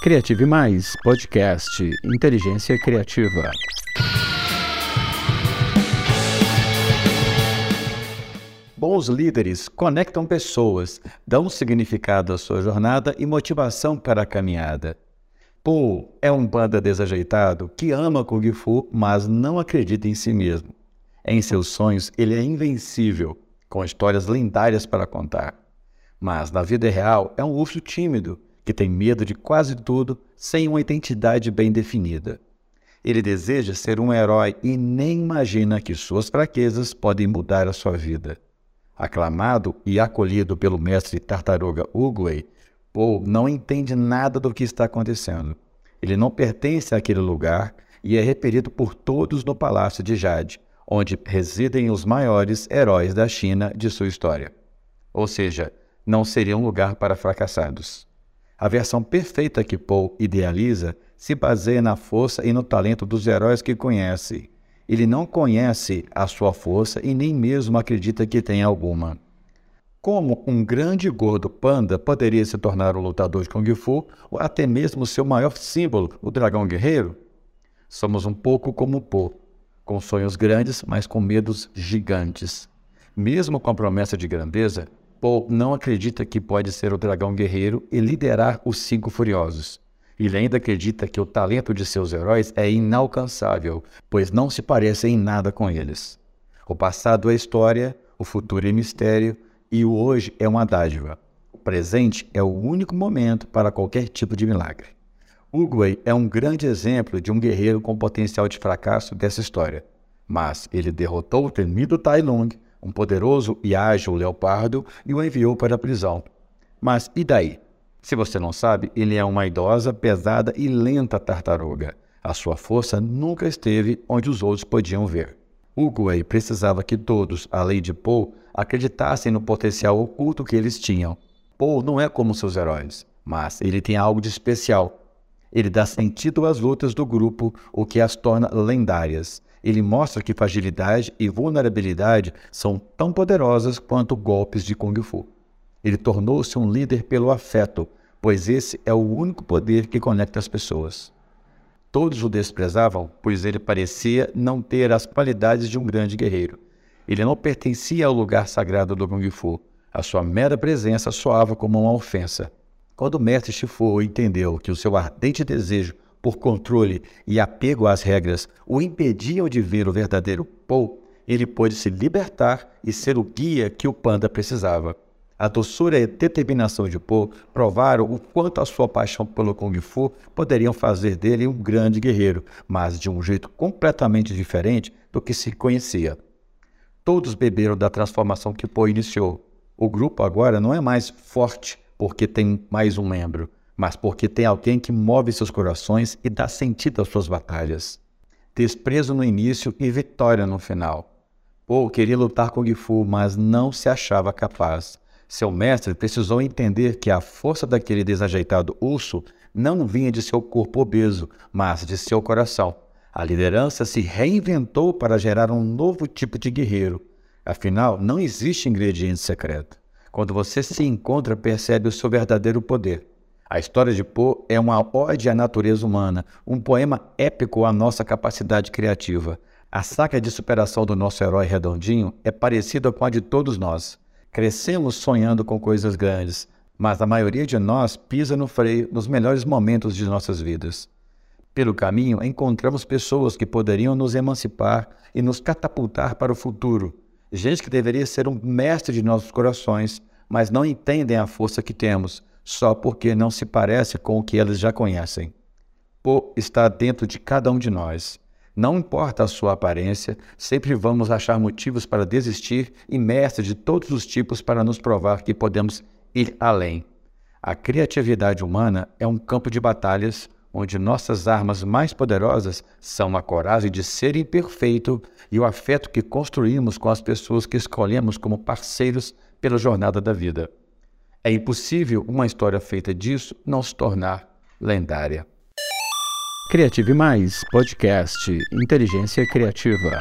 Criative Mais, podcast Inteligência Criativa. Bons líderes conectam pessoas, dão significado à sua jornada e motivação para a caminhada. Paul é um panda desajeitado que ama Kung Fu, mas não acredita em si mesmo. Em seus sonhos, ele é invencível, com histórias lendárias para contar. Mas na vida real, é um urso tímido que tem medo de quase tudo sem uma identidade bem definida. Ele deseja ser um herói e nem imagina que suas fraquezas podem mudar a sua vida. Aclamado e acolhido pelo mestre tartaruga Uguay, Paul não entende nada do que está acontecendo. Ele não pertence àquele lugar e é repelido por todos no Palácio de Jade, onde residem os maiores heróis da China de sua história. Ou seja, não seria um lugar para fracassados. A versão perfeita que Paul idealiza se baseia na força e no talento dos heróis que conhece. Ele não conhece a sua força e nem mesmo acredita que tem alguma. Como um grande gordo panda poderia se tornar um lutador de Kung Fu ou até mesmo seu maior símbolo, o dragão guerreiro? Somos um pouco como Po, com sonhos grandes, mas com medos gigantes. Mesmo com a promessa de grandeza, Paul não acredita que pode ser o dragão guerreiro e liderar os Cinco Furiosos. Ele ainda acredita que o talento de seus heróis é inalcançável, pois não se parece em nada com eles. O passado é história, o futuro é mistério e o hoje é uma dádiva. O presente é o único momento para qualquer tipo de milagre. Uguay é um grande exemplo de um guerreiro com potencial de fracasso dessa história, mas ele derrotou o temido Tai Lung um poderoso e ágil leopardo, e o enviou para a prisão. Mas e daí? Se você não sabe, ele é uma idosa, pesada e lenta tartaruga. A sua força nunca esteve onde os outros podiam ver. Uguay precisava que todos, além de Poe, acreditassem no potencial oculto que eles tinham. Poe não é como seus heróis, mas ele tem algo de especial. Ele dá sentido às lutas do grupo, o que as torna lendárias. Ele mostra que fragilidade e vulnerabilidade são tão poderosas quanto golpes de Kung Fu. Ele tornou-se um líder pelo afeto, pois esse é o único poder que conecta as pessoas. Todos o desprezavam, pois ele parecia não ter as qualidades de um grande guerreiro. Ele não pertencia ao lugar sagrado do Kung Fu. A sua mera presença soava como uma ofensa. Quando o mestre Shifu entendeu que o seu ardente desejo por controle e apego às regras o impediam de ver o verdadeiro Paul, ele pôde se libertar e ser o guia que o panda precisava. A doçura e determinação de Paul provaram o quanto a sua paixão pelo Kung Fu poderiam fazer dele um grande guerreiro, mas de um jeito completamente diferente do que se conhecia. Todos beberam da transformação que Paul iniciou. O grupo agora não é mais forte porque tem mais um membro, mas porque tem alguém que move seus corações e dá sentido às suas batalhas. Desprezo no início e vitória no final. Paul queria lutar com Gifu, mas não se achava capaz. Seu mestre precisou entender que a força daquele desajeitado urso não vinha de seu corpo obeso, mas de seu coração. A liderança se reinventou para gerar um novo tipo de guerreiro. Afinal, não existe ingrediente secreto. Quando você se encontra, percebe o seu verdadeiro poder. A história de Poe é uma ode à natureza humana, um poema épico à nossa capacidade criativa. A saga de superação do nosso herói redondinho é parecida com a de todos nós. Crescemos sonhando com coisas grandes, mas a maioria de nós pisa no freio nos melhores momentos de nossas vidas. Pelo caminho, encontramos pessoas que poderiam nos emancipar e nos catapultar para o futuro. Gente que deveria ser um mestre de nossos corações, mas não entendem a força que temos só porque não se parece com o que eles já conhecem. Pô está dentro de cada um de nós. Não importa a sua aparência, sempre vamos achar motivos para desistir e mestres de todos os tipos para nos provar que podemos ir além. A criatividade humana é um campo de batalhas onde nossas armas mais poderosas são a coragem de ser imperfeito e o afeto que construímos com as pessoas que escolhemos como parceiros pela jornada da vida. É impossível uma história feita disso não se tornar lendária. Criative Mais, podcast Inteligência Criativa.